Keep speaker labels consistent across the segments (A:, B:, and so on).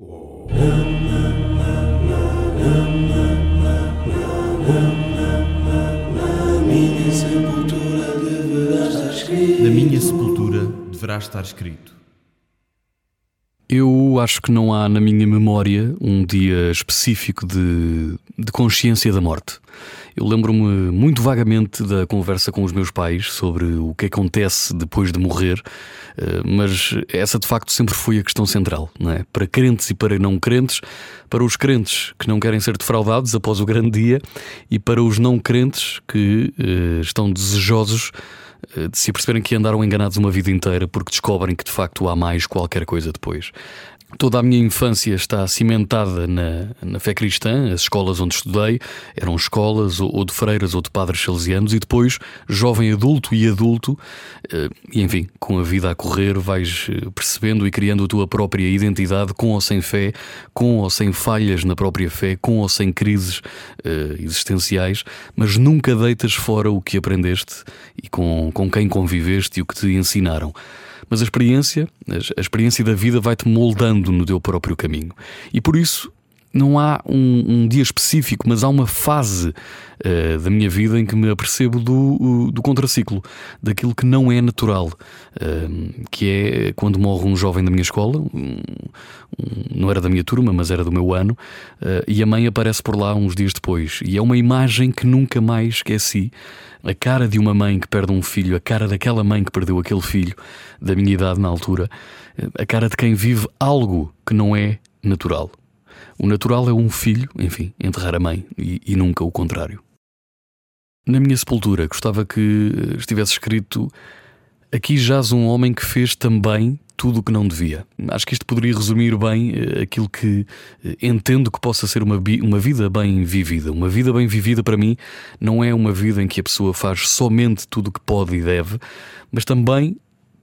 A: Na minha sepultura deverá estar escrito.
B: Acho que não há na minha memória um dia específico de, de consciência da morte. Eu lembro-me muito vagamente da conversa com os meus pais sobre o que acontece depois de morrer, eh, mas essa de facto sempre foi a questão central, não é? Para crentes e para não crentes, para os crentes que não querem ser defraudados após o grande dia e para os não crentes que uh, estão desejosos eh, de se perceberem que andaram enganados uma vida inteira porque descobrem que de facto há mais qualquer coisa depois. Toda a minha infância está cimentada na, na fé cristã, as escolas onde estudei eram escolas ou, ou de freiras ou de padres salesianos, e depois, jovem adulto e adulto, eh, e enfim, com a vida a correr, vais eh, percebendo e criando a tua própria identidade, com ou sem fé, com ou sem falhas na própria fé, com ou sem crises existenciais, mas nunca deitas fora o que aprendeste e com, com quem conviveste e o que te ensinaram. Mas a experiência, a experiência da vida vai-te moldando no teu próprio caminho. E por isso não há um, um, dia específico, mas há uma fase uh, da minha vida em que me apercebo do, do contraciclo, daquilo que não é natural, uh, que é quando morre um jovem da minha escola, um, um, não era da minha turma, mas era do meu ano, uh, e a mãe aparece por lá uns dias depois. E é uma imagem que nunca mais esqueci. A cara de uma mãe que perde um filho, a cara daquela mãe que perdeu aquele filho, da minha idade na altura, a cara de quem vive algo que não é natural. O natural é um filho, enfim, enterrar a mãe e, e nunca o contrário. Na minha sepultura, gostava que estivesse escrito: Aqui jaz um homem que fez também tudo o que não devia. Acho que isto poderia resumir bem eh, aquilo que eh, entendo que possa ser uma, uma vida bem vivida. Uma vida bem vivida, para mim, não é uma vida em que a pessoa faz somente tudo o que pode e deve, mas também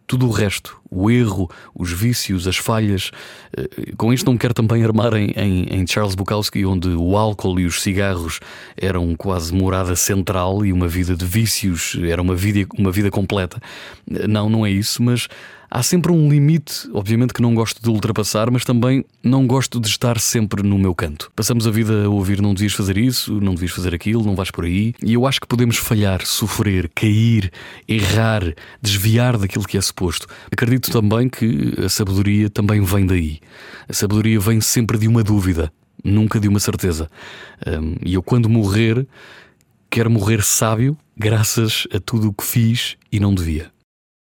B: tudo o resto, o erro, os vícios, as falhas. Eh, com isto não quero também armar em, em, em, Charles Bukowski, onde o álcool e os cigarros eram quase morada central e uma vida de vícios era uma vida, uma vida completa. Não, não é isso, mas há sempre um limite, obviamente que não gosto de ultrapassar, mas também não gosto de estar sempre no meu canto. Passamos a vida a ouvir não devias fazer isso, não devias fazer aquilo, não vais por aí, e eu acho que podemos falhar, sofrer, cair, errar, desviar daquilo que é suposto. Acredito também que a sabedoria também vem daí. A sabedoria vem sempre de uma dúvida, nunca de uma certeza. Um, e eu, quando morrer, quero morrer sábio, graças a tudo o que fiz e não devia.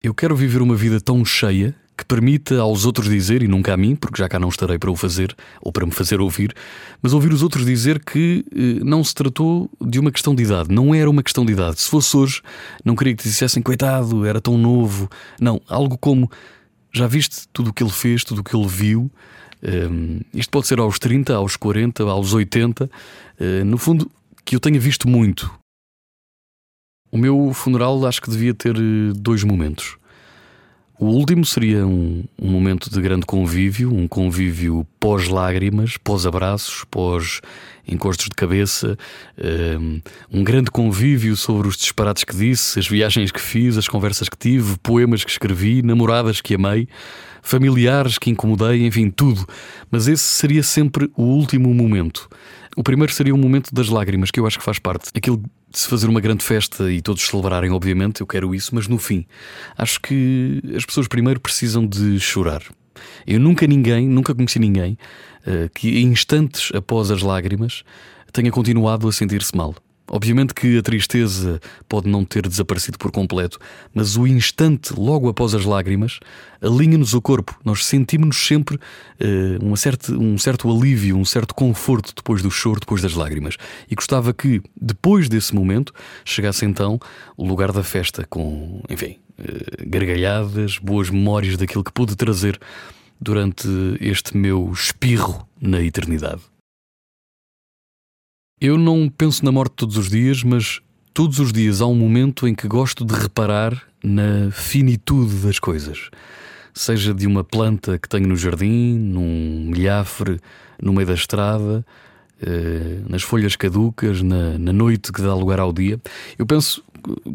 B: Eu quero viver uma vida tão cheia que permita aos outros dizer, e nunca a mim, porque já cá não estarei para o fazer ou para me fazer ouvir, mas ouvir os outros dizer que eh, não se tratou de uma questão de idade, não era uma questão de idade. Se fosse hoje, não queria que dissessem, coitado, era tão novo. Não, algo como já viste tudo o que ele fez, tudo o que ele viu. Um, ehm, isto pode ser aos 30, aos 40, aos 80. Uh, eh, no fundo, que eu tenha visto muito, o meu funeral acho que devia ter eh, dois momentos. O último seria um, um momento de grande convívio, um convívio pós-lágrimas, pós-abraços, pós-encostos de cabeça, ehm, um grande convívio sobre os disparates que disse, as viagens que fiz, as conversas que tive, poemas que escrevi, namoradas que amei, familiares que incomodei, enfim, tudo. Mas esse seria sempre o último momento. O primeiro seria o momento das lágrimas, que eu acho que faz parte. Aquilo de se fazer uma grande festa e todos celebrarem, obviamente, eu quero isso, mas no fim, acho que as pessoas primeiro precisam de chorar. Eu nunca ninguém, nunca conheci ninguém uh, que instantes após as lágrimas tenha continuado a sentir-se mal. Obviamente que a tristeza pode não ter desaparecido por completo, mas o instante logo após as lágrimas alinha-nos o corpo. Nós sentimos-nos sempre uh, um, certo, um certo alívio, um certo conforto depois do choro, depois das lágrimas. E gostava que, depois desse momento, chegasse então o lugar da festa com, enfim, uh, gargalhadas, boas memórias daquilo que pude trazer durante este meu espirro na eternidade. Eu não penso na morte todos os dias, mas todos os dias há um momento em que gosto de reparar na finitude das coisas. Seja de uma planta que tenho no jardim, num milhafre no meio da estrada, eh, nas folhas caducas, na, noite que dá lugar ao dia. Eu penso,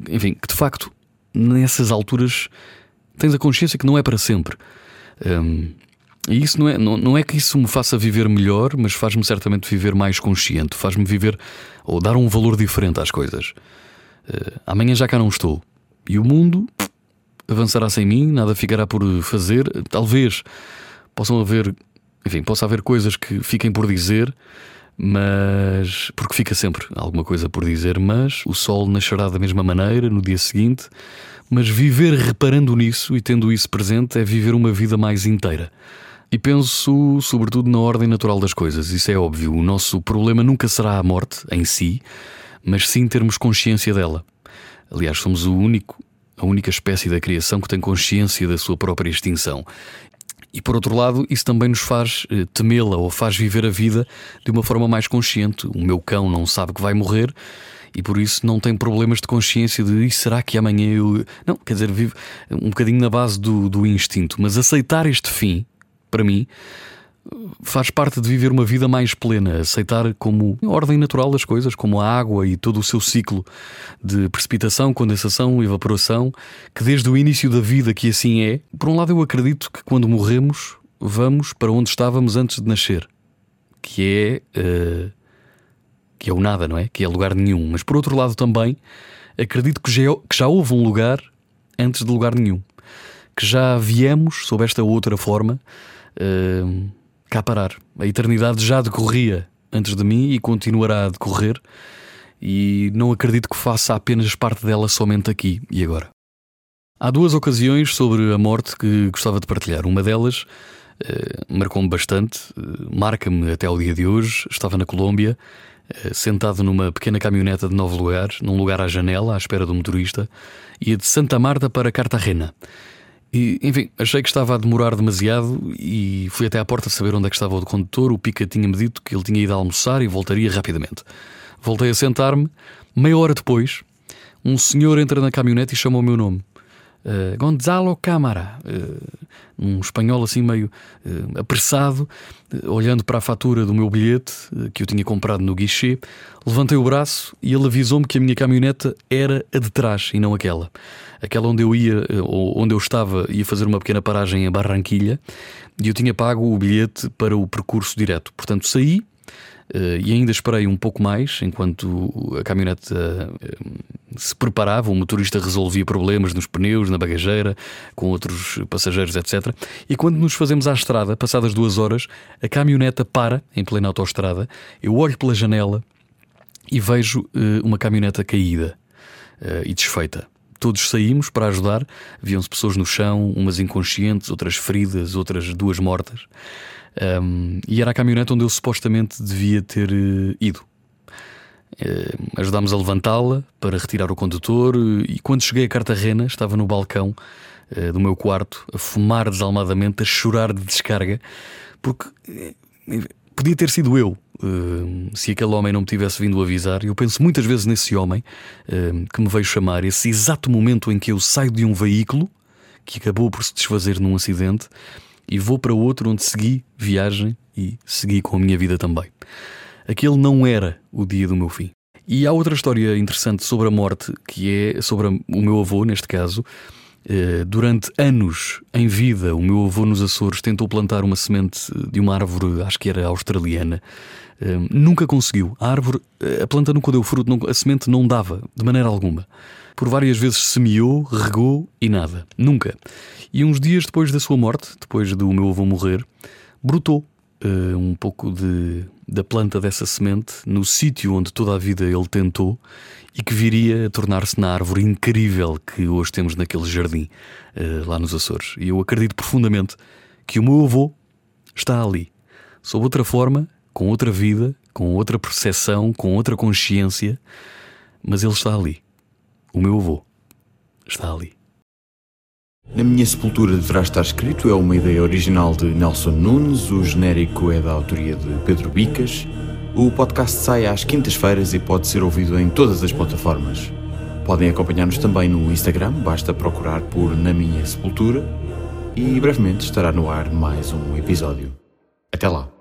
B: enfim, que de facto, nessas alturas, tens a consciência que não é para sempre. Um, E isso não é, não, não é que isso me faça viver melhor, mas faz-me certamente viver mais consciente, faz-me viver ou dar um valor diferente às coisas. Uh, amanhã já cá não estou. E o mundo avançará sem mim, nada ficará por fazer. Talvez possam haver, enfim, possa haver coisas que fiquem por dizer, mas porque fica sempre alguma coisa por dizer, mas o sol nascerá da mesma maneira no dia seguinte. Mas viver reparando nisso e tendo isso presente é viver uma vida mais inteira. E penso, sobretudo, na ordem natural das coisas. Isso é óbvio. O nosso problema nunca será a morte em si, mas sim termos consciência dela. Aliás, somos o único, a única espécie da criação que tem consciência da sua própria extinção. E por outro lado, isso também nos faz eh, temê-la ou faz viver a vida de uma forma mais consciente. O meu cão não sabe que vai morrer e por isso não tem problemas de consciência de será que amanhã eu. Não, quer dizer, vive um bocadinho na base do, do instinto, mas aceitar este fim para mim, faz parte de viver uma vida mais plena, aceitar como ordem natural das coisas, como a água e todo o seu ciclo de precipitação, condensação, evaporação, que desde o início da vida que assim é. Por um lado, eu acredito que quando morremos, vamos para onde estávamos antes de nascer, que é uh, que é o nada, não é? Que é lugar nenhum. Mas por outro lado também acredito que já, que já houve um lugar antes de lugar nenhum, que já viemos sob esta outra forma uh, cá parar. A eternidade já decorria antes de mim e continuará a decorrer, e não acredito que faça apenas parte dela somente aqui e agora. Há duas ocasiões sobre a morte que gostava de partilhar. Uma delas uh, marcou-me bastante, uh, marca-me até ao dia de hoje. Estava na Colômbia, uh, sentado numa pequena caminhoneta de nove lugares, num lugar à janela, à espera do motorista, ia de Santa Marta para Cartagena. E, enfim, achei que estava a demorar demasiado e fui até à porta saber onde é que estava o condutor. O Pica tinha-me dito que ele tinha ido almoçar e voltaria rapidamente. Voltei a sentar-me. Meia hora depois, um senhor entra na caminhonete e chama o meu nome. Uh, Gonzalo Câmara, uh, um espanhol assim meio uh, apressado, olhando para a fatura do meu bilhete que eu tinha comprado no guichê, levantei o braço e ele avisou-me que a minha caminhoneta era a de trás e não aquela. Aquela onde eu ia, ou onde eu estava, ia fazer uma pequena paragem em Barranquilha e eu tinha pago o bilhete para o percurso direto. Portanto, saí, e ainda esperei um pouco mais enquanto a caminhonete uh, se preparava, o motorista resolvia problemas nos pneus, na bagageira, com outros passageiros, etc. E quando nos fazemos à estrada, passadas duas horas, a caminhoneta para em plena autoestrada. Eu olho pela janela e vejo uh, uma caminhoneta caída e desfeita. Todos saímos para ajudar. Viam-se pessoas no chão, umas inconscientes, outras feridas, outras duas mortas. Um, e era a caminhonete onde eu supostamente devia ter uh, ido. Ajudámos a levantá-la para retirar o condutor e quando cheguei a Cartagena estava no balcão uh, do meu quarto a fumar desalmadamente, a chorar de descarga, porque podia ter sido eu se aquele homem não me tivesse vindo avisar. Eu penso muitas vezes nesse homem que me veio chamar, esse exato momento em que eu saio de um veículo que acabou por se desfazer num acidente e vou para outro onde segui viagem e segui com a minha vida também. Aquele não era o dia do meu fim. E há outra história interessante sobre a morte, que é sobre o meu avô, neste caso. Eh, durante anos em vida, o meu avô nos Açores tentou plantar uma semente de uma árvore, acho que era australiana. Eh, nunca conseguiu. A árvore, a planta nunca deu fruto, a semente não dava, de maneira alguma. Por várias vezes semeou, regou e nada. Nunca. E uns dias depois da sua morte, depois do meu avô morrer, brotou um pouco de, da planta dessa semente no sítio onde toda a vida ele tentou e que viria a tornar-se na árvore incrível que hoje temos naquele jardim uh, lá nos Açores. E eu acredito profundamente que o meu avô está ali, sob outra forma, com outra vida, com outra percepção, com outra consciência, mas ele está ali. O meu avô está ali.
A: Na minha sepultura deverá estar escrito é uma ideia original de Nelson Nunes, o genérico é da autoria de Pedro Bicas. O podcast sai às quintas-feiras e pode ser ouvido em todas as plataformas. Podem acompanhar-nos também no Instagram, basta procurar por Na Minha Sepultura e brevemente estará no ar mais um episódio. Até lá!